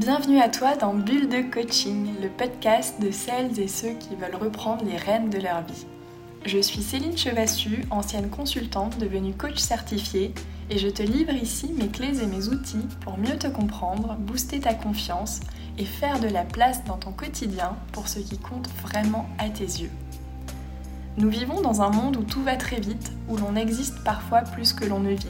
Bienvenue à toi dans Bulle de Coaching, le podcast de celles et ceux qui veulent reprendre les rênes de leur vie. Je suis Céline Chevassu, ancienne consultante devenue coach certifiée, et je te livre ici mes clés et mes outils pour mieux te comprendre, booster ta confiance et faire de la place dans ton quotidien pour ce qui compte vraiment à tes yeux. Nous vivons dans un monde où tout va très vite, où l'on existe parfois plus que l'on ne vit.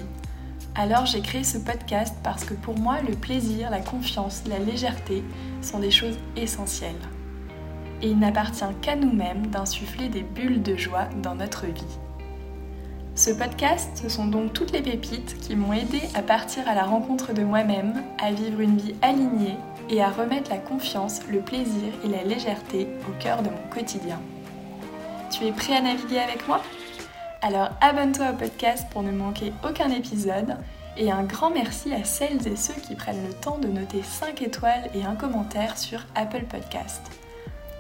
Alors j'ai créé ce podcast parce que pour moi, le plaisir, la confiance, la légèreté sont des choses essentielles. Et il n'appartient qu'à nous-mêmes d'insuffler des bulles de joie dans notre vie. Ce podcast, ce sont donc toutes les pépites qui m'ont aidé à partir à la rencontre de moi-même, à vivre une vie alignée et à remettre la confiance, le plaisir et la légèreté au cœur de mon quotidien. Tu es prêt à naviguer avec moi? Alors abonne-toi au podcast pour ne manquer aucun épisode et un grand merci à celles et ceux qui prennent le temps de noter 5 étoiles et un commentaire sur Apple Podcast.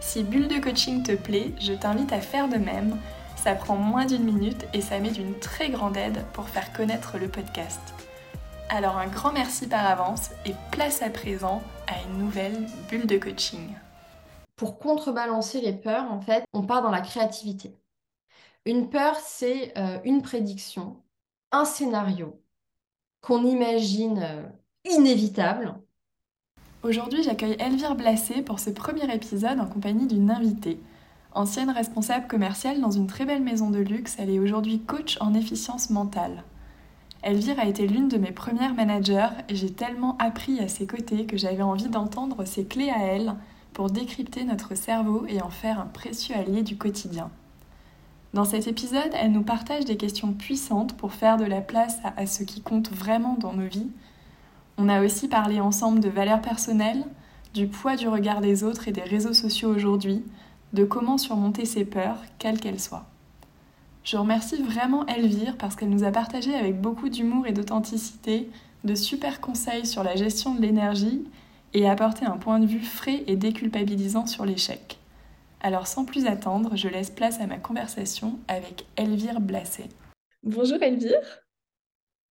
Si Bulle de Coaching te plaît, je t'invite à faire de même. Ça prend moins d'une minute et ça met d'une très grande aide pour faire connaître le podcast. Alors un grand merci par avance et place à présent à une nouvelle bulle de coaching. Pour contrebalancer les peurs, en fait, on part dans la créativité. Une peur, c'est euh, une prédiction, un scénario qu'on imagine euh, inévitable. Aujourd'hui, j'accueille Elvire Blassé pour ce premier épisode en compagnie d'une invitée. Ancienne responsable commerciale dans une très belle maison de luxe, elle est aujourd'hui coach en efficience mentale. Elvire a été l'une de mes premières managers et j'ai tellement appris à ses côtés que j'avais envie d'entendre ses clés à elle pour décrypter notre cerveau et en faire un précieux allié du quotidien. Dans cet épisode, elle nous partage des questions puissantes pour faire de la place à, ce qui compte vraiment dans nos vies. On a aussi parlé ensemble de valeurs personnelles, du poids du regard des autres et des réseaux sociaux aujourd'hui, de comment surmonter ses peurs, quelles qu'elles soient. Je remercie vraiment Elvire parce qu'elle nous a partagé avec beaucoup d'humour et d'authenticité de super conseils sur la gestion de l'énergie et apporté un point de vue frais et déculpabilisant sur l'échec. Alors sans plus attendre, je laisse place à ma conversation avec Elvire Blasset. Bonjour Elvire.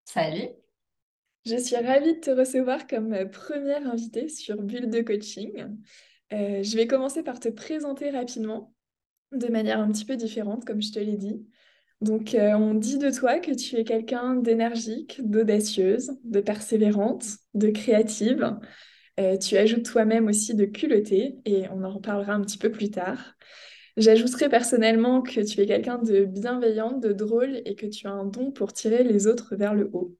Salut. Je suis ravie de te recevoir comme première invitée sur Bulle de Coaching. Euh, je vais commencer par te présenter rapidement, de manière un petit peu différente, comme je te l'ai dit. Donc, euh, on dit de toi que tu es quelqu'un d'énergique, d'audacieuse, de persévérante, de créative. Euh, tu ajoutes toi-même aussi de culotté et on en reparlera un petit peu plus tard. J'ajouterai personnellement que tu es quelqu'un de bienveillant, de drôle et que tu as un don pour tirer les autres vers le haut.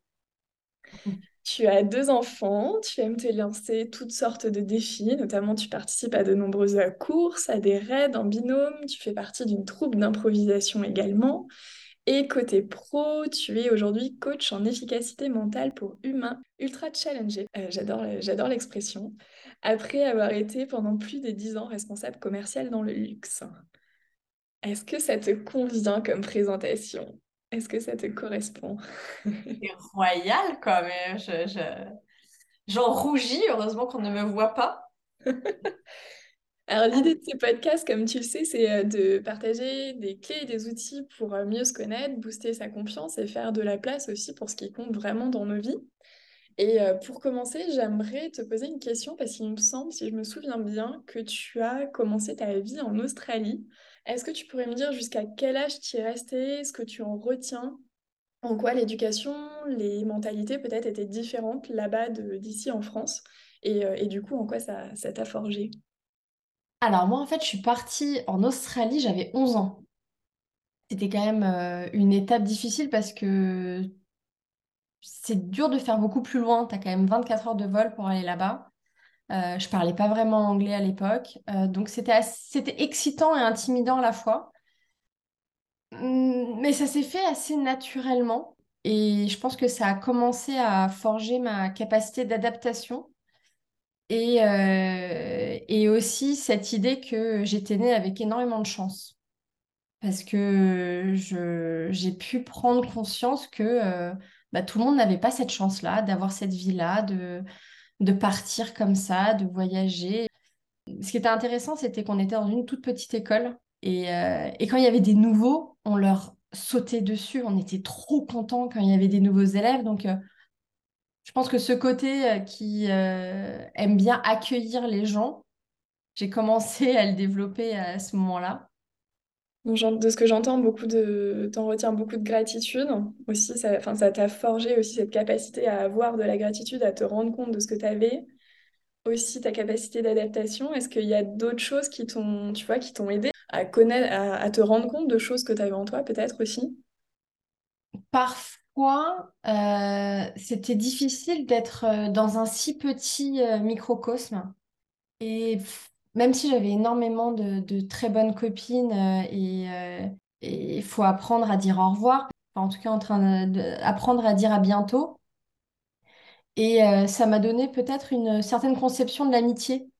Tu as deux enfants, tu aimes te lancer toutes sortes de défis, notamment tu participes à de nombreuses courses, à des raids en binôme, tu fais partie d'une troupe d'improvisation également. Et côté pro, tu es aujourd'hui coach en efficacité mentale pour humains ultra challengés. Euh, j'adore, j'adore l'expression. Après avoir été pendant plus de dix ans responsable commercial dans le luxe. Est-ce que ça te convient comme présentation? Est-ce que ça te correspond? C'est royal quand même. Je, J'en rougis, heureusement qu'on ne me voit pas. Alors l'idée de ces podcasts, comme tu le sais, c'est euh, de partager des clés et des outils pour euh, mieux se connaître, booster sa confiance et faire de la place aussi pour ce qui compte vraiment dans nos vies. Et euh, pour commencer, j'aimerais te poser une question parce qu'il me semble, si je me souviens bien, que tu as commencé ta vie en Australie. Est-ce que tu pourrais me dire jusqu'à quel âge tu es resté, ce que tu en retiens? En quoi l'éducation, les mentalités peut-être étaient différentes là-bas d'ici en France? Et, et, du coup, en quoi ça t'a forgé Alors moi, en fait, je suis partie en Australie, j'avais 11 ans. C'était quand même euh, une étape difficile parce que c'est dur de faire beaucoup plus loin. Tu as quand même 24 heures de vol pour aller là-bas. Euh, je parlais pas vraiment anglais à l'époque, euh, donc c'était c'était excitant et intimidant à la fois. Hum, mais ça s'est fait assez naturellement et je pense que ça a commencé à forger ma capacité d'adaptation et, euh, et aussi cette idée que j'étais née avec énormément de chance. Parce que j'ai pu prendre conscience que bah, tout le monde n'avait pas cette chance-là, d'avoir cette vie-là, de, de partir comme ça, de voyager. Ce qui était intéressant, c'était qu'on était dans une toute petite école et, euh, et, quand il y avait des nouveaux, on leur sautait dessus. On était trop contents quand il y avait des nouveaux élèves. Donc, euh, Je pense que ce côté qui aime bien accueillir les gens, j'ai commencé à le développer à ce moment-là. De ce que j'entends, beaucoup de, t'en retiens beaucoup de gratitude aussi. Ça, enfin, ça t'a forgé aussi cette capacité à avoir de la gratitude, à te rendre compte de ce que tu avais. Aussi ta capacité d'adaptation. Est-ce qu'il y a d'autres choses qui t'ont, tu vois, qui t'ont aidé à connaître, à, te rendre compte de choses que tu avais en toi, peut-être aussi? Parfois, euh, c'était difficile d'être euh, dans un si petit euh, microcosme. Et même si j'avais énormément de, très bonnes copines et il faut apprendre à dire au revoir, en tout cas en train d'apprendre à dire à bientôt. Et ça m'a donné peut-être une certaine conception de l'amitié,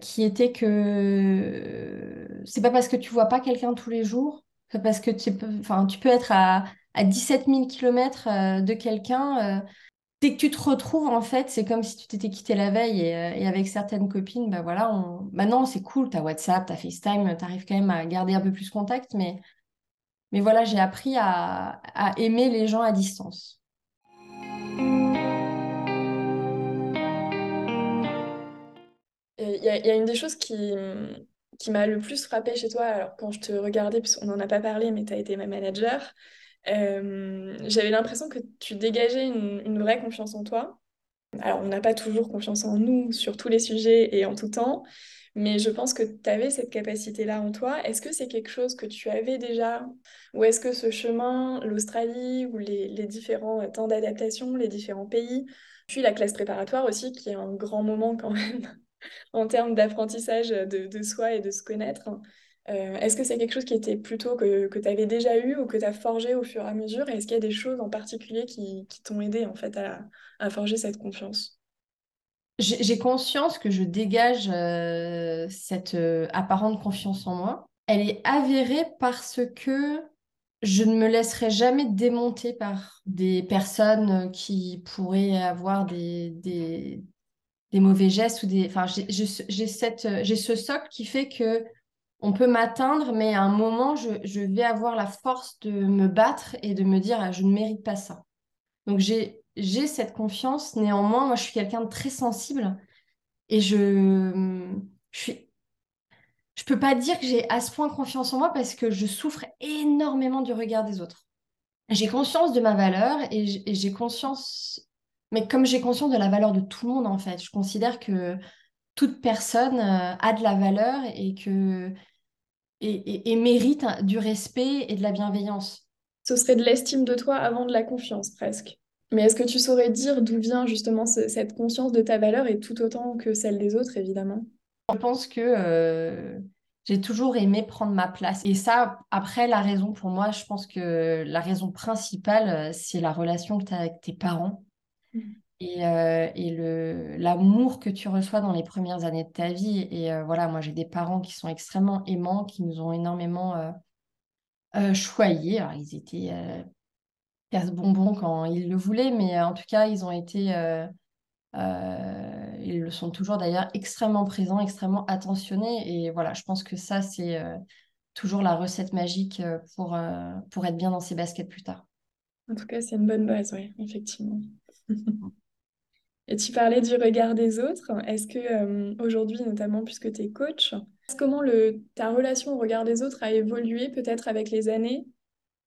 qui était que c'est pas parce que tu vois pas quelqu'un tous les jours, c'est parce que tu enfin, tu peux être à, à 17 000 km de quelqu'un dès que tu te retrouves, en fait, c'est comme si tu t'étais quitté la veille et, euh, avec certaines copines, bah voilà, maintenant c'est cool, t'as WhatsApp, t'as FaceTime, t'arrives quand même à garder un peu plus contact, mais, mais voilà, j'ai appris à... aimer les gens à distance. Il y, a une des choses qui, qui m'a le plus frappé chez toi, alors quand je te regardais, parce qu'on n'en a pas parlé, mais tu as été ma manager, euh, j'avais l'impression que tu dégageais une, vraie confiance en toi. Alors, on n'a pas toujours confiance en nous sur tous les sujets et en tout temps, mais je pense que tu avais cette capacité-là en toi. Est-ce que c'est quelque chose que tu avais déjà? Ou est-ce que ce chemin, l'Australie ou les, différents temps d'adaptation, les différents pays, puis la classe préparatoire aussi, qui est un grand moment quand même en termes d'apprentissage de, soi et de se connaître, euh, est-ce que c'est quelque chose qui était plutôt que, que tu avais déjà eu ou que tu as forgé au fur et à mesure? Et est-ce qu'il y a des choses en particulier qui, qui t'ont aidé en fait à, à forger cette confiance? J'ai conscience que je dégage euh, cette euh, apparente confiance en moi. Elle est avérée parce que je ne me laisserai jamais démonter par des personnes qui pourraient avoir des, des, mauvais gestes ou des. J'ai ce socle qui fait que on peut m'atteindre, mais à un moment, je, vais avoir la force de me battre et de me dire, ah, je ne mérite pas ça. Donc j'ai cette confiance. Néanmoins, moi, je suis quelqu'un de très sensible et je je suis je peux pas dire que j'ai à ce point confiance en moi parce que je souffre énormément du regard des autres. J'ai conscience de ma valeur et j'ai conscience, mais comme j'ai conscience de la valeur de tout le monde en fait, je considère que toute personne euh, a de la valeur et que et, mérite du respect et de la bienveillance. Ce serait de l'estime de toi avant de la confiance, presque. Mais est-ce que tu saurais dire d'où vient justement cette conscience de ta valeur et tout autant que celle des autres, évidemment? Je pense que euh, j'ai toujours aimé prendre ma place. Et ça, après, la raison pour moi, je pense que la raison principale, euh, c'est la relation que tu as avec tes parents. Mmh et, euh, et le, l'amour que tu reçois dans les premières années de ta vie. Et euh, voilà, moi j'ai des parents qui sont extrêmement aimants, qui nous ont énormément euh choyés. Alors ils étaient casse-bonbons quand ils le voulaient, mais en tout cas ils ont été, ils le sont toujours d'ailleurs extrêmement présents, extrêmement attentionnés. Et voilà, je pense que ça c'est toujours la recette magique pour, pour être bien dans ses baskets plus tard. En tout cas, c'est une bonne base, oui, effectivement. Et tu parlais du regard des autres. Est-ce que euh, aujourd'hui, notamment puisque tu es coach, comment ta relation au regard des autres a évolué peut-être avec les années?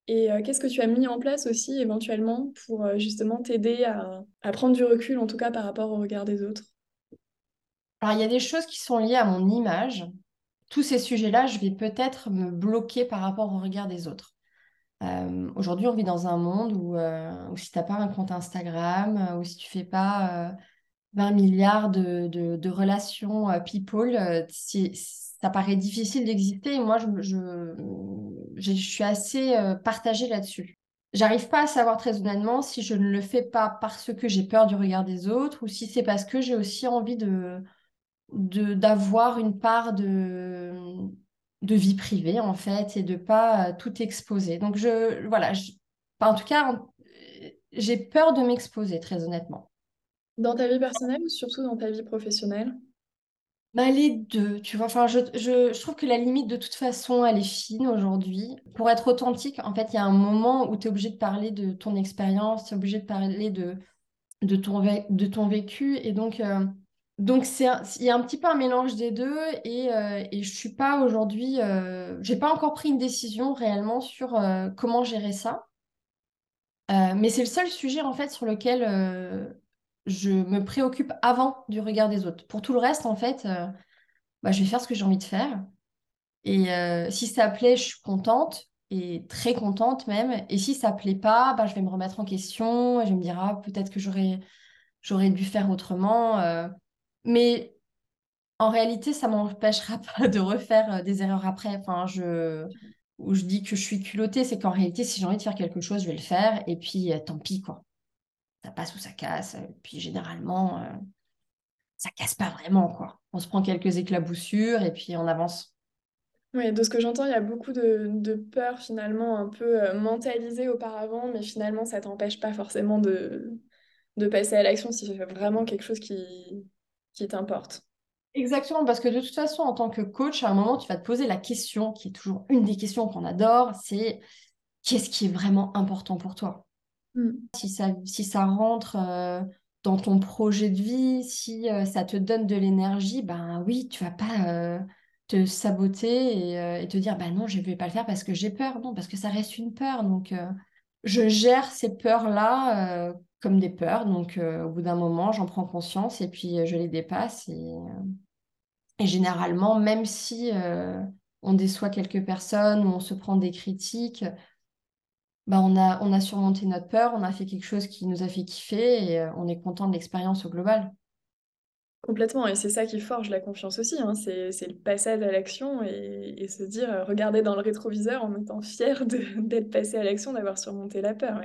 Et euh, qu'est-ce que tu as mis en place aussi éventuellement pour euh, justement t'aider à, à, prendre du recul, en tout cas par rapport au regard des autres? Alors, il y a des choses qui sont liées à mon image. Tous ces sujets-là, je vais peut-être me bloquer par rapport au regard des autres. Euh, aujourd'hui, on vit dans un monde où, euh, si tu n'as pas un compte Instagram, euh, ou si tu fais pas 20 milliards de, de, relations people, ça paraît difficile d'exister. Moi, je, je, je, suis assez partagée là-dessus. J'arrive pas à savoir très honnêtement si je ne le fais pas parce que j'ai peur du regard des autres ou si c'est parce que j'ai aussi envie de d'avoir une part de de vie privée en fait et de pas euh, tout exposer. Donc je voilà, en tout cas, j'ai peur de m'exposer très honnêtement. Dans ta vie personnelle ou surtout dans ta vie professionnelle? Bah, les deux, tu vois. Enfin, je, je, trouve que la limite, de toute façon, elle est fine aujourd'hui. Pour être authentique, en fait, il y a un moment où tu es obligé de parler de ton expérience, tu es obligé de parler de, de ton, de ton vécu. Et donc, euh, donc il y a un petit peu un mélange des deux. Et, euh, et je suis pas aujourd'hui, euh, j'ai pas encore pris une décision réellement sur comment gérer ça. mais c'est le seul sujet en fait sur lequel je me préoccupe avant du regard des autres. Pour tout le reste, en fait, bah, je vais faire ce que j'ai envie de faire. Et si ça plaît, je suis contente et très contente même. Et si ça plaît pas, bah, je vais me remettre en question et je me dire ah, peut-être que j'aurais dû faire autrement. Euh. Mais en réalité, ça m'empêchera pas de refaire euh, des erreurs après. Enfin, je où je dis que je suis culottée, c'est qu'en réalité, si j'ai envie de faire quelque chose, je vais le faire. Et puis, euh, tant pis, quoi. Ça passe ou ça casse. Et puis, généralement, ça casse pas vraiment, quoi. On se prend quelques éclaboussures et puis on avance. Oui, de ce que j'entends, il y a beaucoup de, de peur finalement un peu euh, mentalisée auparavant, mais finalement ça t'empêche pas forcément de, de passer à l'action si c'est vraiment quelque chose qui, qui t'importe. Exactement, parce que de toute façon, en tant que coach, à un moment, tu vas te poser la question, qui est toujours une des questions qu'on adore, c'est qu'est-ce qui est vraiment important pour toi? Hmm. si, ça, si ça rentre euh, dans ton projet de vie, si euh, ça te donne de l'énergie, ben oui, tu vas pas te saboter euh, et, te dire bah non, je ne vais pas le faire parce que j'ai peur. Non, parce que ça reste une peur. Donc, euh, je gère ces peurs-là euh, comme des peurs. Donc, au bout d'un moment, j'en prends conscience et puis je les dépasse. Et, et généralement, même si on déçoit quelques personnes ou on se prend des critiques, bah on, a, on a surmonté notre peur, on a fait quelque chose qui nous a fait kiffer et on est content de l'expérience au global. Complètement, et c'est ça qui forge la confiance aussi, hein. c'est, le passage à l'action et, se dire, euh, regarder dans le rétroviseur en étant fier d'être passé à l'action, d'avoir surmonté la peur.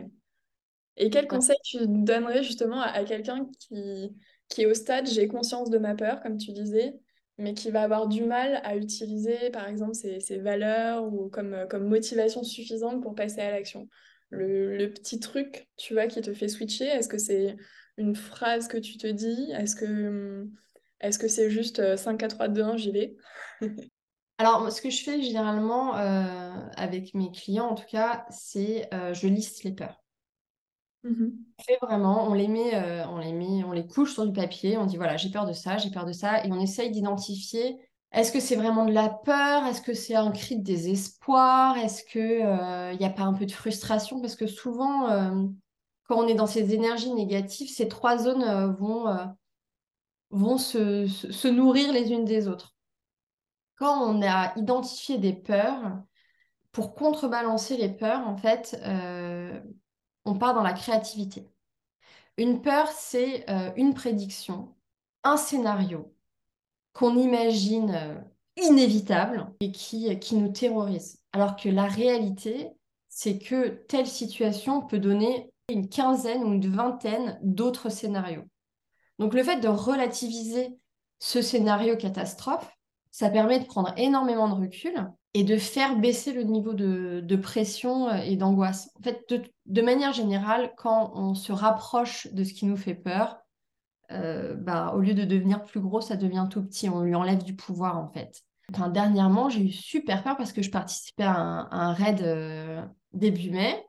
Et quel conseil tu donnerais justement à, quelqu'un qui, qui est au stade, j'ai conscience de ma peur, comme tu disais, mais qui va avoir du mal à utiliser, par exemple, ses, valeurs ou comme, comme motivation suffisante pour passer à l'action? Le, le petit truc, tu vois, qui te fait switcher, est-ce que c'est une phrase que tu te dis? Est-ce que est-ce que c'est juste 5, 4, 3, 2, 1, j'y vais? Alors, ce que je fais généralement euh, avec mes clients, en tout cas, c'est euh, je liste les peurs. Mmh on vraiment, on les met, euh, on les met, on les couche sur du papier. On dit voilà, j'ai peur de ça, j'ai peur de ça, et on essaye d'identifier. Est-ce que c'est vraiment de la peur Est-ce que c'est un cri de désespoir Est-ce que il n'y a pas un peu de frustration? Parce que souvent, quand on est dans ces énergies négatives, ces trois zones euh, vont, euh, vont se, nourrir les unes des autres. Quand on a identifié des peurs, pour contrebalancer les peurs, en fait, euh, on part dans la créativité. Une peur, c'est une prédiction, un scénario qu'on imagine inévitable et qui, qui nous terrorise. Alors que la réalité, c'est que telle situation peut donner une quinzaine ou une vingtaine d'autres scénarios. Donc le fait de relativiser ce scénario catastrophe, ça permet de prendre énormément de recul et de faire baisser le niveau de, pression et d'angoisse. En fait, de, manière générale, quand on se rapproche de ce qui nous fait peur, euh, bah, au lieu de devenir plus gros, ça devient tout petit. On lui enlève du pouvoir, en fait. Enfin, dernièrement, j'ai eu super peur parce que je participais à un, raid euh, début mai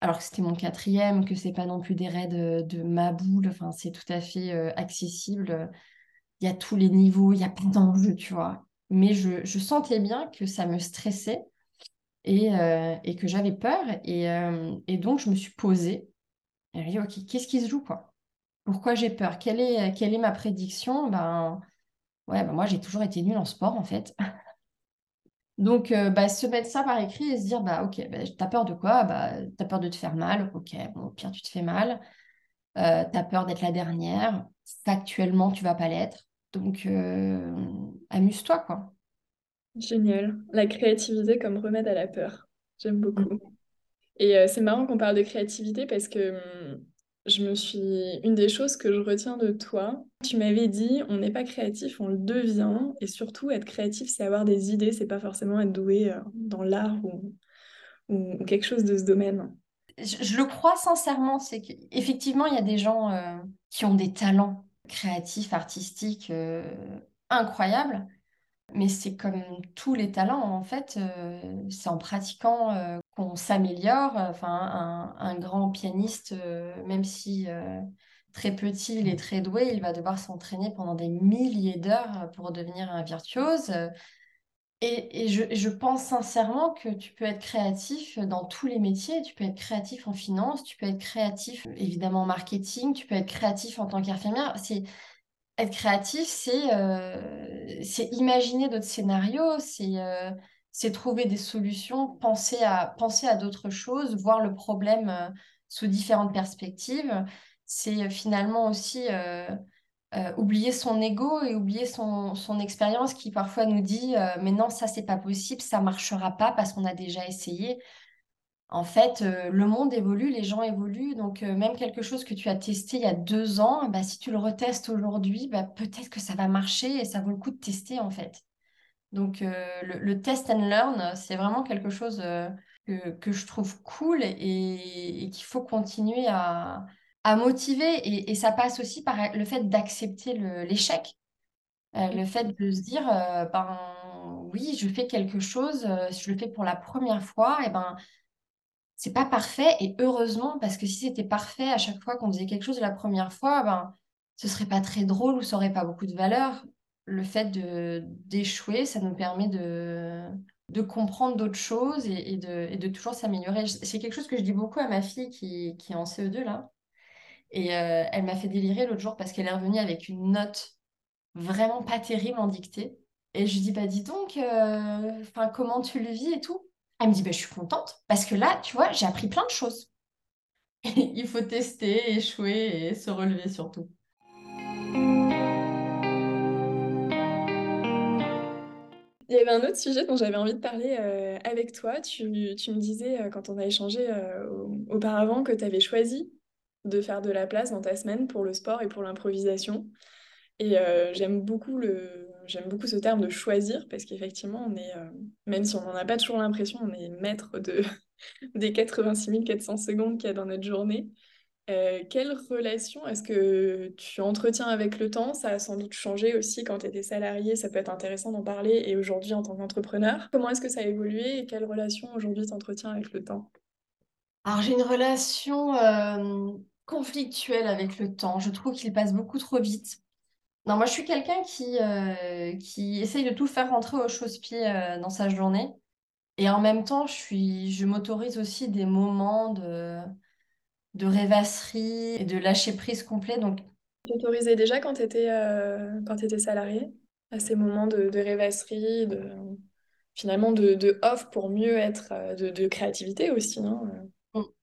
alors que c'était mon quatrième, que c'est pas non plus des raids de, ma boule, enfin, c'est tout à fait euh, accessible. Il y a tous les niveaux, il n'y a pas d'enjeu, tu vois. Mais je, sentais bien que ça me stressait et, euh, que j'avais peur. Euh, et, donc, je me suis posée. Et je dit, OK, qu'est-ce qui se joue, quoi? Pourquoi j'ai peur? Quelle est, ma prédiction? Ben, ouais, ben moi, j'ai toujours été nulle en sport, en fait. Donc, euh, bah, se mettre ça par écrit et se dire, bah, ok, bah, t'as peur de quoi? Bah, T'as peur de te faire mal, ok, bon, au pire, tu te fais mal. T'as peur d'être la dernière, factuellement, tu vas pas l'être. Donc, euh, amuse-toi, quoi. Génial. La créativité comme remède à la peur. J'aime beaucoup. Mm. Et c'est marrant qu'on parle de créativité parce que hum, je me suis. Une des choses que je retiens de toi, tu m'avais dit on n'est pas créatif, on le devient. Et surtout, être créatif, c'est avoir des idées, c'est pas forcément être doué euh, dans l'art ou, ou, quelque chose de ce domaine. Je, le crois sincèrement, c'est qu'effectivement, il y a des gens euh, qui ont des talents créatifs, artistiques euh, incroyables. Mais c'est comme tous les talents, en fait, c'est en pratiquant qu'on s'améliore. Enfin, un, grand pianiste, euh, même si euh, très petit, il est très doué, il va devoir s'entraîner pendant des milliers d'heures pour devenir un virtuose. Et, je, pense sincèrement que tu peux être créatif dans tous les métiers. Tu peux être créatif en finance, tu peux être créatif évidemment en marketing, tu peux être créatif en tant qu'infirmière. C'est être créatif, c'est euh, imaginer d'autres scénarios, c'est euh, c'est trouver des solutions, penser à penser à d'autres choses, voir le problème euh, sous différentes perspectives. C'est finalement aussi euh, oublier son ego et oublier son, son expérience qui parfois nous dit euh, mais non ça c'est pas possible ça marchera pas parce qu'on a déjà essayé. En fait euh, le monde évolue les gens évoluent. Donc même quelque chose que tu as testé il y a deux ans bah, si tu le retestes aujourd'hui bah, peut-être que ça va marcher et ça vaut le coup de tester en fait. Donc le, test and learn c'est vraiment quelque chose que, que, je trouve cool et, et qu'il faut continuer à à motiver et, ça passe aussi par le fait d'accepter l'échec. Euh, le fait de se dire, euh, ben oui, je fais quelque chose, euh, je le fais pour la première fois, et ben c'est pas parfait et heureusement parce que si c'était parfait à chaque fois qu'on faisait quelque chose la première fois, ben ce serait pas très drôle ou ça aurait pas beaucoup de valeur. Le fait d'échouer, ça nous permet de de comprendre d'autres choses et, de, et, de, toujours s'améliorer. C'est quelque chose que je dis beaucoup à ma fille qui, qui est en CE2 là. Et euh, elle m'a fait délirer l'autre jour parce qu'elle est revenue avec une note vraiment pas terrible en dictée. Et je lui dis, bah dis donc, euh, comment tu le vis et tout Elle me dit, bah, je suis contente parce que là, tu vois, j'ai appris plein de choses. Il faut tester, échouer et se relever surtout. Il y avait un autre sujet dont j'avais envie de parler euh, avec toi. Tu, tu, me disais, quand on a échangé auparavant, que tu avais choisi de faire de la place dans ta semaine pour le sport et pour l'improvisation. Et euh, j'aime beaucoup le j'aime beaucoup ce terme de choisir parce qu'effectivement on est euh, même si on n'en a pas toujours l'impression on est maître de des 86 400 secondes qu'il y a dans notre journée euh, quelle relation est-ce que tu entretiens avec le temps? Ça a sans doute changé aussi quand tu étais salarié, ça peut être intéressant d'en parler, et aujourd'hui en tant qu'entrepreneur. Comment est-ce que ça a évolué et quelle relation aujourd'hui tu entretiens avec le temps? Alors j'ai une relation conflictuel avec le temps. Je trouve qu'il passe beaucoup trop vite. Non, moi, je suis quelqu'un qui, euh, qui essaye de tout faire rentrer au chausse-pied euh, dans sa journée. Et en même temps, je suis, je m'autorise aussi des moments de, de rêvasserie et de lâcher prise complet. Donc, tu t'autorisais déjà quand tu étais, euh, salarié à ces moments de, rêvasserie, de, finalement de, de off pour mieux être, de, de créativité aussi, Mm.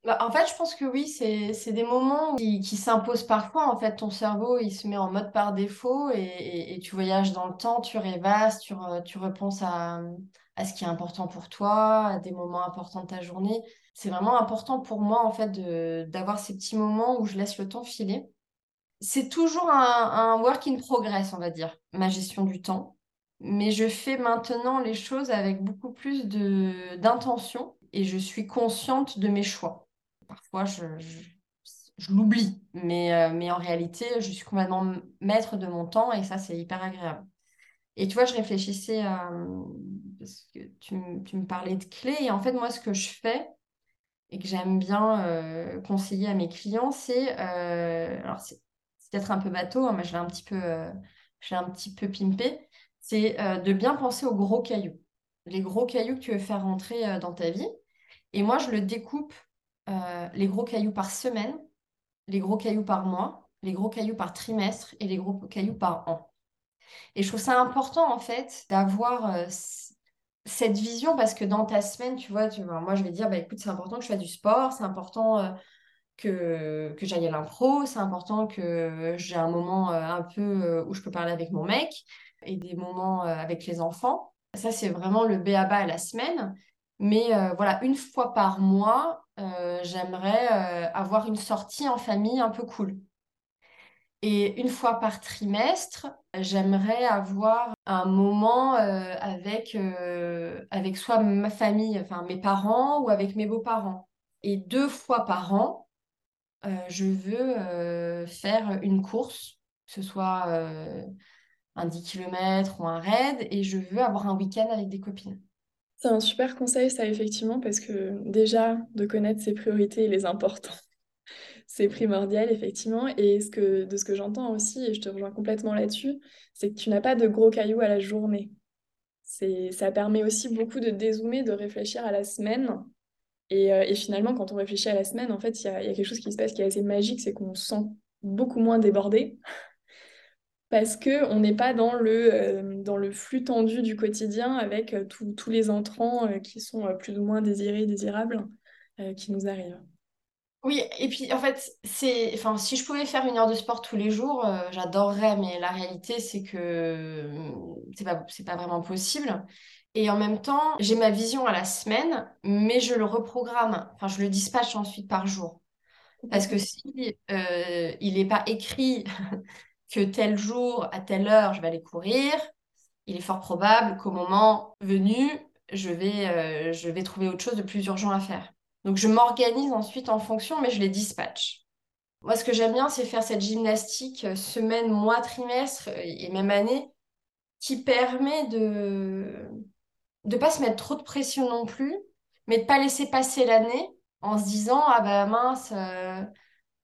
Bah, en fait, je pense que oui, c'est des moments qui, s'imposent parfois. En fait, ton cerveau, il se met en mode par défaut et, tu voyages dans le temps, tu rêvasses, tu, tu repenses à, à, ce qui est important pour toi, à des moments importants de ta journée. C'est vraiment important pour moi, en fait, d'avoir ces petits moments où je laisse le temps filer. C'est toujours un, un work in progress, on va dire, ma gestion du temps. Mais je fais maintenant les choses avec beaucoup plus d'intention et je suis consciente de mes choix. Parfois, je, l'oublie, mais, euh, mais en réalité, je suis complètement maître de mon temps et ça, c'est hyper agréable. Et tu vois, je réfléchissais à... Parce que tu, me parlais de clés et en fait, moi, ce que je fais et que j'aime bien euh, conseiller à mes clients, c'est... Euh, alors, c'est peut-être un peu bateau, hein, mais je l'ai un petit peu... je un petit peu pimpé, c'est de bien penser aux gros cailloux les gros cailloux que tu veux faire rentrer euh, dans ta vie. Et moi, je le découpe euh, les gros cailloux par semaine, les gros cailloux par mois, les gros cailloux par trimestre et les gros cailloux par an. Et je trouve ça important, en fait, d'avoir euh, cette vision parce que dans ta semaine, tu vois, moi, je vais dire, bah, écoute, c'est important que je fasse du sport, c'est important que, que j'aille à l'impro, c'est important que j'ai un moment un peu où je peux parler avec mon mec et des moments avec les enfants. Ça, c'est vraiment le béaba à la semaine. Mais euh, voilà, une fois par mois, euh, j'aimerais euh, avoir une sortie en famille un peu cool. Et une fois par trimestre, j'aimerais avoir un moment avec, avec soit ma famille, enfin mes parents, ou avec mes beaux-parents. Et deux fois par an, je veux faire une course, que ce soit un 10 km ou un raid et je veux avoir un week-end avec des copines. C'est un super conseil, ça, effectivement, parce que déjà, de connaître ses priorités et les importants, c'est primordial, effectivement. Et ce que, de ce que j'entends aussi, et je te rejoins complètement là-dessus, c'est que tu n'as pas de gros cailloux à la journée. Ça permet aussi beaucoup de dézoomer, de réfléchir à la semaine. Et, euh, et finalement, quand on réfléchit à la semaine, en fait, il y y a, quelque chose qui se passe qui est assez magique, c'est qu'on se sent beaucoup moins débordé parce qu'on n'est pas dans le, euh, dans le flux tendu du quotidien avec euh, tous les entrants euh, qui sont plus ou moins désirés, désirables, qui nous arrivent. Oui, et puis en fait, c'est, enfin, si je pouvais faire une heure de sport tous les jours, j'adorerais, mais la réalité, c'est que c'est pas, pas vraiment possible. Et en même temps, j'ai ma vision à la semaine, mais je le reprogramme, enfin, je le dispatche ensuite par jour. Parce que si il n'est pas écrit que tel jour, à telle heure, je vais aller courir, il est fort probable qu'au moment venu, je vais, euh, je vais trouver autre chose de plus urgent à faire. Donc je m'organise ensuite en fonction, mais je les dispatche. Moi, ce que j'aime bien, c'est faire cette gymnastique euh, semaine, mois, trimestre euh, et même année qui permet de ne pas se mettre trop de pression non plus, mais de pas laisser passer l'année en se disant ah bah mince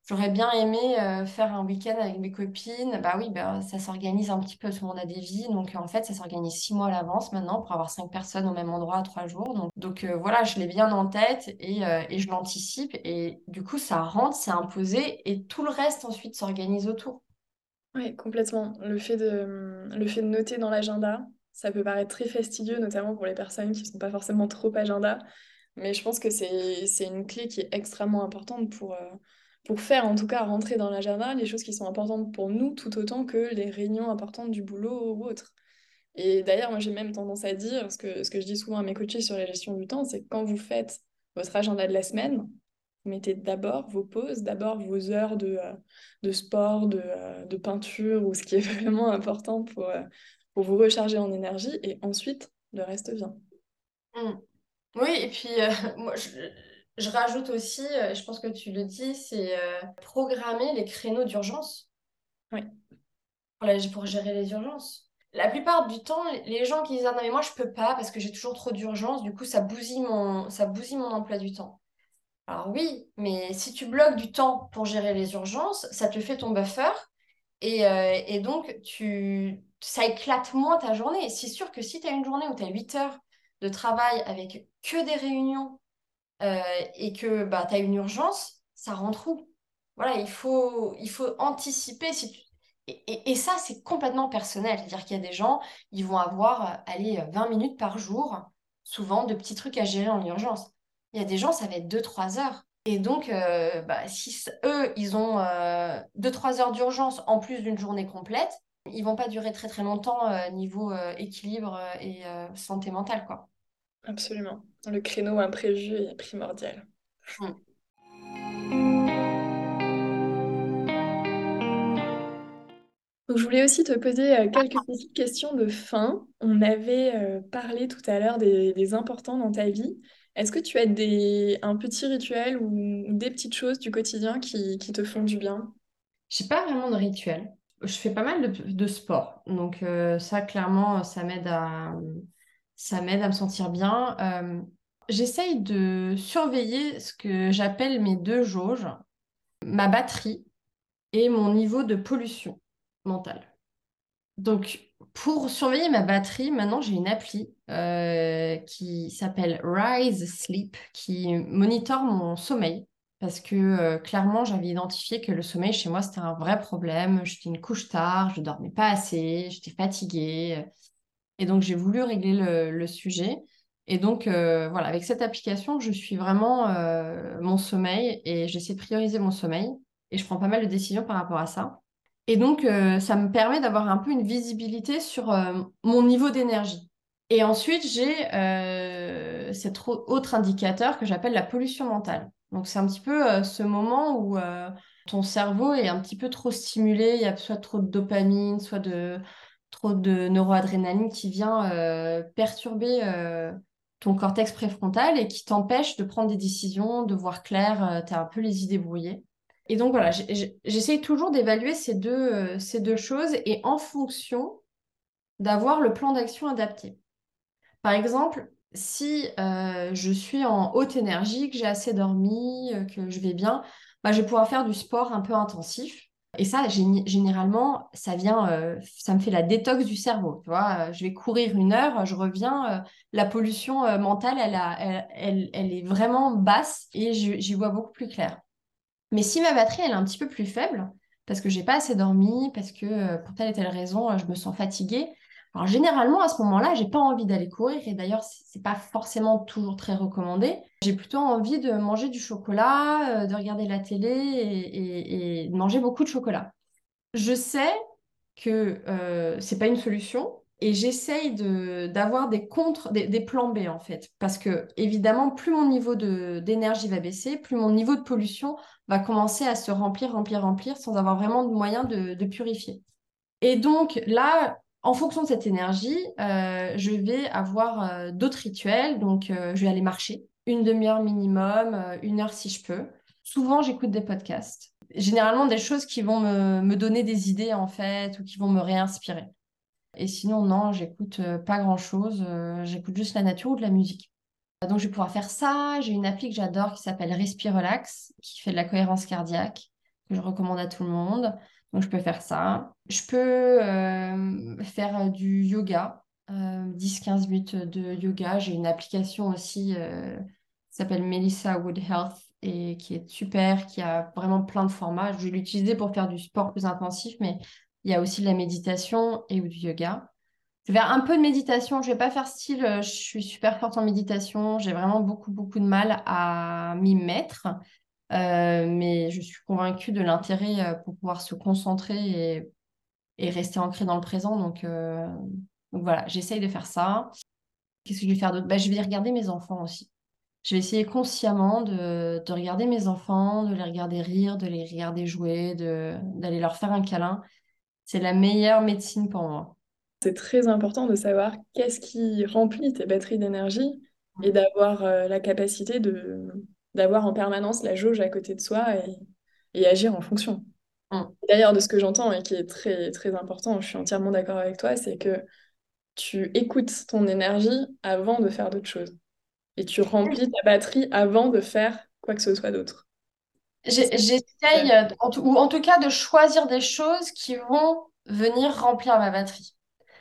J'aurais bien aimé euh, faire un week-end avec mes copines. Bah oui, bah, ça s'organise un petit peu. Tout le monde a des vies. Donc, en fait, ça s'organise six mois à l'avance maintenant pour avoir cinq personnes au même endroit à trois jours. Donc, euh, voilà, je l'ai bien en tête et, euh, et je l'anticipe. Et du coup, ça rentre, c'est imposé et tout le reste ensuite s'organise autour. Oui, complètement. Le fait de, le fait de noter dans l'agenda, ça peut paraître très fastidieux, notamment pour les personnes qui ne sont pas forcément trop agenda. Mais je pense que c'est une clé qui est extrêmement importante pour pour faire en tout cas rentrer dans l'agenda les choses qui sont importantes pour nous tout autant que les réunions importantes du boulot ou autre. Et d'ailleurs, moi j'ai même tendance à dire, ce que, ce que je dis souvent à mes coachés sur la gestion du temps, c'est que quand vous faites votre agenda de la semaine, vous mettez d'abord vos pauses, d'abord vos heures de, euh, de sport, de, euh, de, peinture ou ce qui est vraiment important pour, euh, pour vous recharger en énergie et ensuite le reste vient. Mmh. Oui, et puis moi je je rajoute aussi, euh, je pense que tu le dis, c'est euh, programmer les créneaux d'urgence. Oui. Pour, gérer les urgences. La plupart du temps, les gens qui disent ah non mais moi je peux pas parce que j'ai toujours trop d'urgences, du coup ça bousille mon ça bousille mon emploi du temps. Alors oui, mais si tu bloques du temps pour gérer les urgences, ça te fait ton buffer et, euh, et donc tu ça éclate moins ta journée. C'est sûr que si tu as une journée où tu as 8 heures de travail avec que des réunions et que bah, tu as une urgence, ça rentre où? Voilà, il faut, il faut anticiper. Si et, ça, c'est complètement personnel. C'est-à-dire qu'il y a des gens, ils vont avoir, allez, 20 minutes par jour, souvent, de petits trucs à gérer en urgence. Il y a des gens, ça va être 2-3 heures. Et donc, euh, bah, si eux, ils ont 2-3 euh, heures d'urgence en plus d'une journée complète, ils vont pas durer très très longtemps niveau équilibre et santé mentale, quoi. Absolument. Le créneau imprévu est primordial. Mm. Donc, je voulais aussi te poser euh, quelques petites questions de fin. On avait euh, parlé tout à l'heure des, importants dans ta vie. Est-ce que tu as des, un petit rituel ou des petites choses du quotidien qui, te font du bien? Je n'ai pas vraiment de rituel. Je fais pas mal de, sport. Donc euh, ça, clairement, ça m'aide à, ça m'aide à me sentir bien. Euh, j'essaye de surveiller ce que j'appelle mes deux jauges, ma batterie et mon niveau de pollution mentale. Donc, pour surveiller ma batterie, maintenant j'ai une appli euh, qui s'appelle Rise Sleep qui monitore mon sommeil. Parce que euh, clairement, j'avais identifié que le sommeil chez moi, c'était un vrai problème. J'étais une couche tard, je dormais pas assez, j'étais fatiguée. Et donc, j'ai voulu régler le, sujet. Et donc, euh, voilà, avec cette application, je suis vraiment euh, mon sommeil et j'essaie de prioriser mon sommeil. Et je prends pas mal de décisions par rapport à ça. Et donc, euh, ça me permet d'avoir un peu une visibilité sur mon niveau d'énergie. Et ensuite, j'ai cet autre indicateur que j'appelle la pollution mentale. Donc, c'est un petit peu ce moment où ton cerveau est un petit peu trop stimulé, il y a soit trop de dopamine, soit de, trop de neuroadrénaline qui vient euh, perturber euh, ton cortex préfrontal et qui t'empêche de prendre des décisions, de voir clair, euh, tu as un peu les idées brouillées. Et donc voilà, j'essaye toujours d'évaluer ces deux, ces deux choses et en fonction d'avoir le plan d'action adapté. Par exemple, si je suis en haute énergie, que j'ai assez dormi, que je vais bien, bah, je vais pouvoir faire du sport un peu intensif. Et ça, généralement, ça vient, euh, ça me fait la détox du cerveau. Tu vois, euh, je vais courir une heure, je reviens, euh, la pollution mentale, elle, elle, est vraiment basse et j'y vois beaucoup plus clair. Mais si ma batterie, elle est un petit peu plus faible, parce que j'ai pas assez dormi, parce que pour telle et telle raison, je me sens fatiguée, alors généralement à ce moment-là, j'ai pas envie d'aller courir et d'ailleurs c'est pas forcément toujours très recommandé. J'ai plutôt envie de manger du chocolat, euh, de regarder la télé et, de manger beaucoup de chocolat. Je sais que euh, c'est pas une solution et j'essaye d'avoir des contre des, des, plans B en fait parce que évidemment plus mon niveau d'énergie va baisser, plus mon niveau de pollution va commencer à se remplir, remplir, remplir sans avoir vraiment de moyen de, de purifier. Et donc là, en fonction de cette énergie, euh, je vais avoir euh, d'autres rituels. Donc, euh, je vais aller marcher une demi-heure minimum, une heure si je peux. Souvent, j'écoute des podcasts. Généralement, des choses qui vont me, donner des idées, en fait, ou qui vont me réinspirer. Et sinon, non, j'écoute pas grand-chose. j'écoute juste la nature ou de la musique. Donc, je vais pouvoir faire ça. J'ai une appli que j'adore qui s'appelle Respire Relax, qui fait de la cohérence cardiaque, que je recommande à tout le monde. Donc, je peux faire ça. Je peux euh, faire du yoga, 10-15 euh, minutes de yoga. J'ai une application aussi euh, qui s'appelle Melissa Wood Health et qui est super, qui a vraiment plein de formats. Je vais l'utiliser pour faire du sport plus intensif, mais il y a aussi de la méditation et ou du yoga. Je vais faire un peu de méditation. Je ne vais pas faire style, je suis super forte en méditation. J'ai vraiment beaucoup, beaucoup de mal à m'y mettre. Euh, mais je suis convaincue de l'intérêt euh, pour pouvoir se concentrer et, rester ancré dans le présent. Donc, euh, donc voilà, j'essaye de faire ça. Qu'est-ce que je vais faire d'autre? Bah, Je vais regarder mes enfants aussi. Je vais essayer consciemment de, de, regarder mes enfants, de les regarder rire, de les regarder jouer, d'aller leur faire un câlin. C'est la meilleure médecine pour moi. C'est très important de savoir qu'est-ce qui remplit tes batteries d'énergie et d'avoir la capacité de, d'avoir en permanence la jauge à côté de soi et, agir en fonction. Mm. D'ailleurs, de ce que j'entends et qui est très, très important, je suis entièrement d'accord avec toi, c'est que tu écoutes ton énergie avant de faire d'autres choses. Et tu remplis ta batterie avant de faire quoi que ce soit d'autre. J'essaye, ou en tout cas, de choisir des choses qui vont venir remplir ma batterie.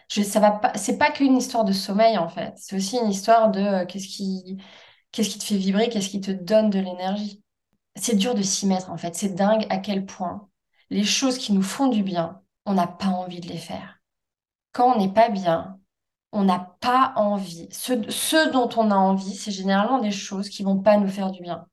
Je, ça va pas, c'est pas qu'une histoire de sommeil en fait. C'est aussi une histoire de euh, qu'est-ce qui, Qu'est-ce qui te fait vibrer? Qu'est-ce qui te donne de l'énergie? C'est dur de s'y mettre en fait. C'est dingue à quel point les choses qui nous font du bien, on n'a pas envie de les faire. Quand on n'est pas bien, on n'a pas envie. Ce, dont on a envie, c'est généralement des choses qui vont pas nous faire du bien.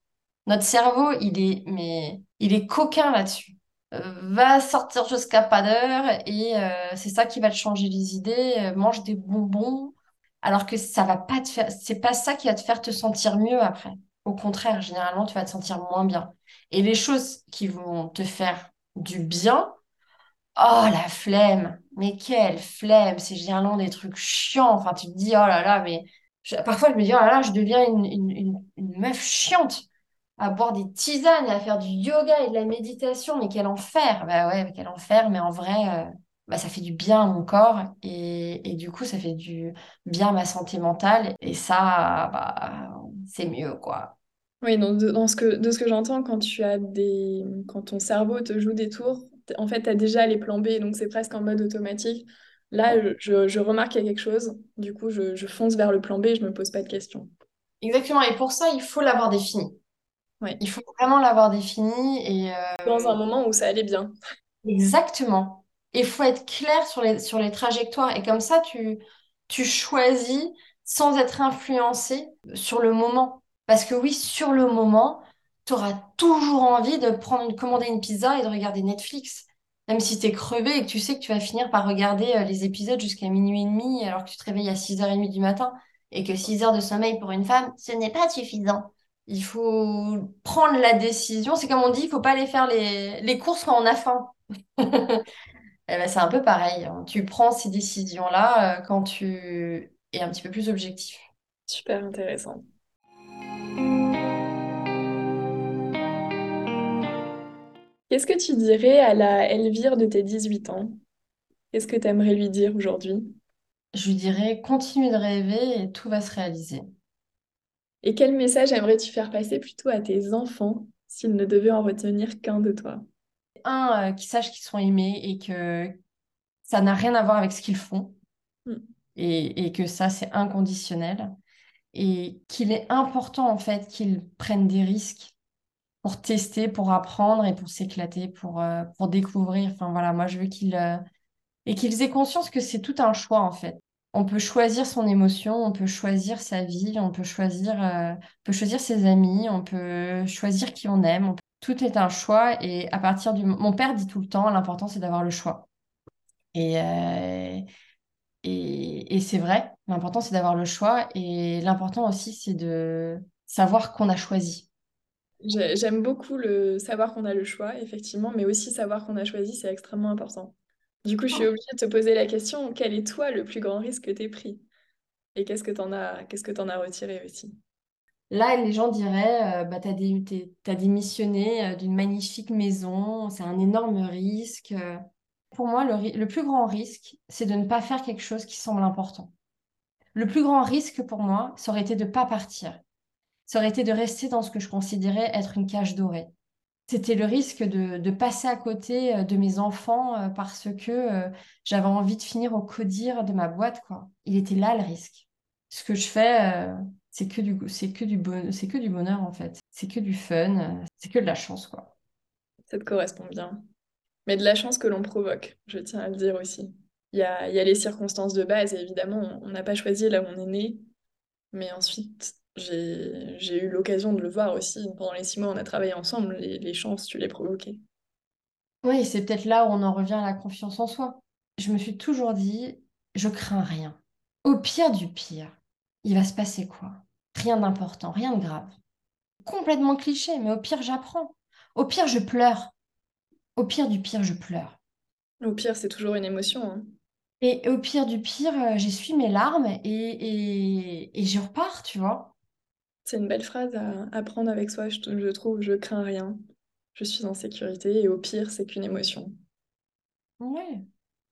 Notre cerveau, il est, mais, il est coquin là-dessus. Euh, va sortir jusqu'à pas d'heure et euh, c'est ça qui va te changer les idées. Euh, mange des bonbons, alors que ça va pas te faire, c'est pas ça qui va te faire te sentir mieux après. Au contraire, généralement, tu vas te sentir moins bien. Et les choses qui vont te faire du bien, oh la flemme, mais quelle flemme, c'est généralement des trucs chiants. Enfin, tu te dis, oh là là, mais parfois je me dis, oh là là, je deviens une, meuf chiante à boire des tisanes, à faire du yoga et de la méditation, mais quel enfer. Bah ouais, quel enfer, mais en vrai, euh, bah, ça fait du bien à mon corps et, et, du coup, ça fait du bien à ma santé mentale. Et ça, bah, c'est mieux, quoi. Oui, donc de, dans ce que, de ce que j'entends, quand tu as des, quand ton cerveau te joue des tours, en fait, tu as déjà les plans B, donc c'est presque en mode automatique. Là, je, je remarque qu'il y a quelque chose, du coup, je, je, fonce vers le plan B et je me pose pas de questions. Exactement, et pour ça, il faut l'avoir défini. Oui. Il faut vraiment l'avoir défini et... Euh, dans un moment où ça allait bien. Exactement. Il faut être clair sur les, sur les trajectoires. Et comme ça, tu, tu choisis sans être influencé sur le moment. Parce que oui, sur le moment, tu auras toujours envie de prendre commander une pizza et de regarder Netflix. Même si tu es crevé et que tu sais que tu vas finir par regarder euh, les épisodes jusqu'à minuit et demi alors que tu te réveilles à 6h30 du matin et que 6 heures de sommeil pour une femme, ce n'est pas suffisant. Il faut prendre la décision. C'est comme on dit, il faut pas aller faire les, les courses quand on a faim. Eh ben, c'est un peu pareil. Hein. Tu prends ces décisions-là euh, quand tu es un petit peu plus objectif. Super intéressant. Qu'est-ce que tu dirais à la Elvire de tes 18 ans? Qu'est-ce que tu aimerais lui dire aujourd'hui? Je lui dirais, continue de rêver et tout va se réaliser. Et quel message aimerais-tu faire passer plutôt à tes enfants s'ils ne devaient en retenir qu'un de toi? Un, euh, qu'ils sachent qu'ils sont aimés et que ça n'a rien à voir avec ce qu'ils font mm. et, et, que ça, c'est inconditionnel. Et qu'il est important, en fait, qu'ils prennent des risques pour tester, pour apprendre et pour s'éclater, pour, euh, pour découvrir. Enfin, voilà, moi, je veux qu'ils... Euh, et qu'ils aient conscience que c'est tout un choix, en fait. On peut choisir son émotion, on peut choisir sa vie, on peut choisir, euh, peut choisir ses amis, on peut choisir qui on aime. Tout est un choix et à partir du... Mon père dit tout le temps, l'important c'est d'avoir le choix. Et, euh, et, et c'est vrai, l'important c'est d'avoir le choix et l'important aussi c'est de savoir qu'on a choisi. J'aime beaucoup le savoir qu'on a le choix, effectivement, mais aussi savoir qu'on a choisi, c'est extrêmement important. Du coup, je suis obligée de te poser la question, quel est toi le plus grand risque que tu pris? Et qu'est-ce que tu en as, qu'est-ce que en as retiré aussi? Là, les gens diraient, euh, bah, tu as, démissionné euh, d'une magnifique maison, c'est un énorme risque. Pour moi, le, plus grand risque, c'est de ne pas faire quelque chose qui semble important. Le plus grand risque pour moi, ça aurait été de ne pas partir. Ça aurait été de rester dans ce que je considérais être une cage dorée. C'était le risque de, passer à côté euh, de mes enfants parce que j'avais envie de finir au codir de ma boîte. Quoi. Il était là le risque. Ce que je fais, c'est que, du, c'est, que du c'est que du bonheur en fait. C'est que du fun, c'est que de la chance. quoi. Ça te correspond bien. Mais de la chance que l'on provoque, je tiens à le dire aussi. Il y a, y a les circonstances de base, et évidemment, on n'a pas choisi là où on est né. Mais ensuite, j'ai eu l'occasion de le voir aussi. Pendant les six mois, on a travaillé ensemble. Les, chances, tu les provoquais. Oui, c'est peut-être là où on en revient à la confiance en soi. Je me suis toujours dit, je crains rien. Au pire du pire, il va se passer quoi? Rien d'important, rien de grave. Complètement cliché, mais au pire, j'apprends. Au pire, je pleure. Au pire du pire, je pleure. Au pire, c'est toujours une émotion. Hein. Et au pire du pire, euh, j'essuie mes larmes et, et, et je repars, tu vois. C'est une belle phrase à, prendre avec soi, je, trouve. Je crains rien. Je suis en sécurité et au pire, c'est qu'une émotion. Ouais.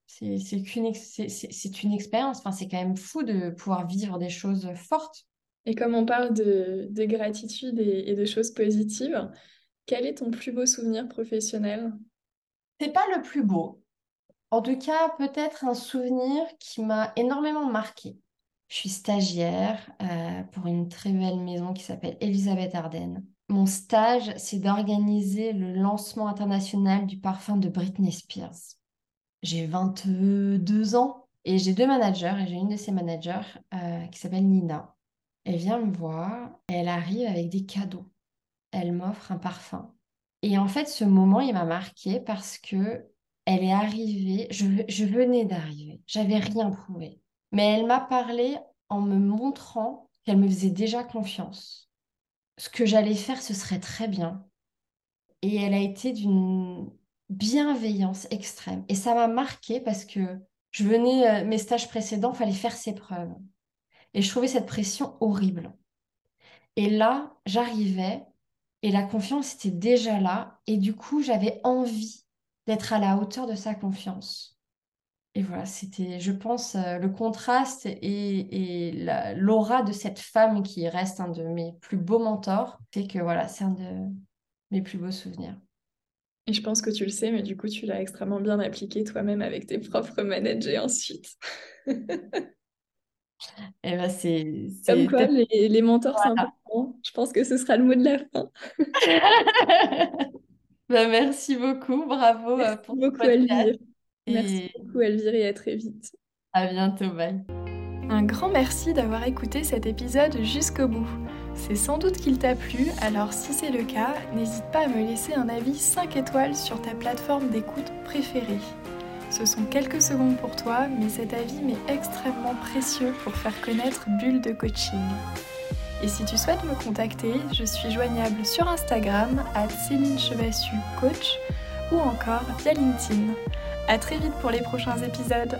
C'est qu'une c'est une expérience. Enfin, c'est quand même fou de pouvoir vivre des choses fortes. Et comme on parle de, de gratitude et, et, de choses positives, quel est ton plus beau souvenir professionnel? C'est pas le plus beau. En tout cas, peut-être un souvenir qui m'a énormément marqué. Je suis stagiaire euh, pour une très belle maison qui s'appelle Elisabeth Arden. Mon stage, c'est d'organiser le lancement international du parfum de Britney Spears. J'ai 22 ans et j'ai deux managers et j'ai une de ces managers euh, qui s'appelle Nina. Elle vient me voir, elle arrive avec des cadeaux. Elle m'offre un parfum. Et en fait, ce moment, il m'a marqué parce que elle est arrivée, je, je venais d'arriver, j'avais rien prouvé. Mais elle m'a parlé en me montrant qu'elle me faisait déjà confiance. Ce que j'allais faire, ce serait très bien. Et elle a été d'une bienveillance extrême. Et ça m'a marqué parce que je venais, euh, mes stages précédents, fallait faire ses preuves. Et je trouvais cette pression horrible. Et là, j'arrivais et la confiance était déjà là. Et du coup, j'avais envie d'être à la hauteur de sa confiance. Et voilà, c'était, je pense, euh, le contraste et, et l'aura de cette femme qui reste un de mes plus beaux mentors, c'est que voilà, c'est un de mes plus beaux souvenirs. Et je pense que tu le sais, mais du coup, tu l'as extrêmement bien appliqué toi-même avec tes propres managers ensuite. Et eh ben c'est, Comme quoi, les, les mentors, c'est important. Je pense que ce sera le mot de la fin. ben, merci beaucoup, bravo euh, merci pour beaucoup, Elvire. Merci beaucoup Elvire et à très vite. À bientôt, bye. Un grand merci d'avoir écouté cet épisode jusqu'au bout. C'est sans doute qu'il t'a plu, alors si c'est le cas, n'hésite pas à me laisser un avis 5 étoiles sur ta plateforme d'écoute préférée. Ce sont quelques secondes pour toi, mais cet avis m'est extrêmement précieux pour faire connaître Bulle de Coaching. Et si tu souhaites me contacter, je suis joignable sur Instagram à Céline Chevassu Coach ou encore via LinkedIn. A très vite pour les prochains épisodes.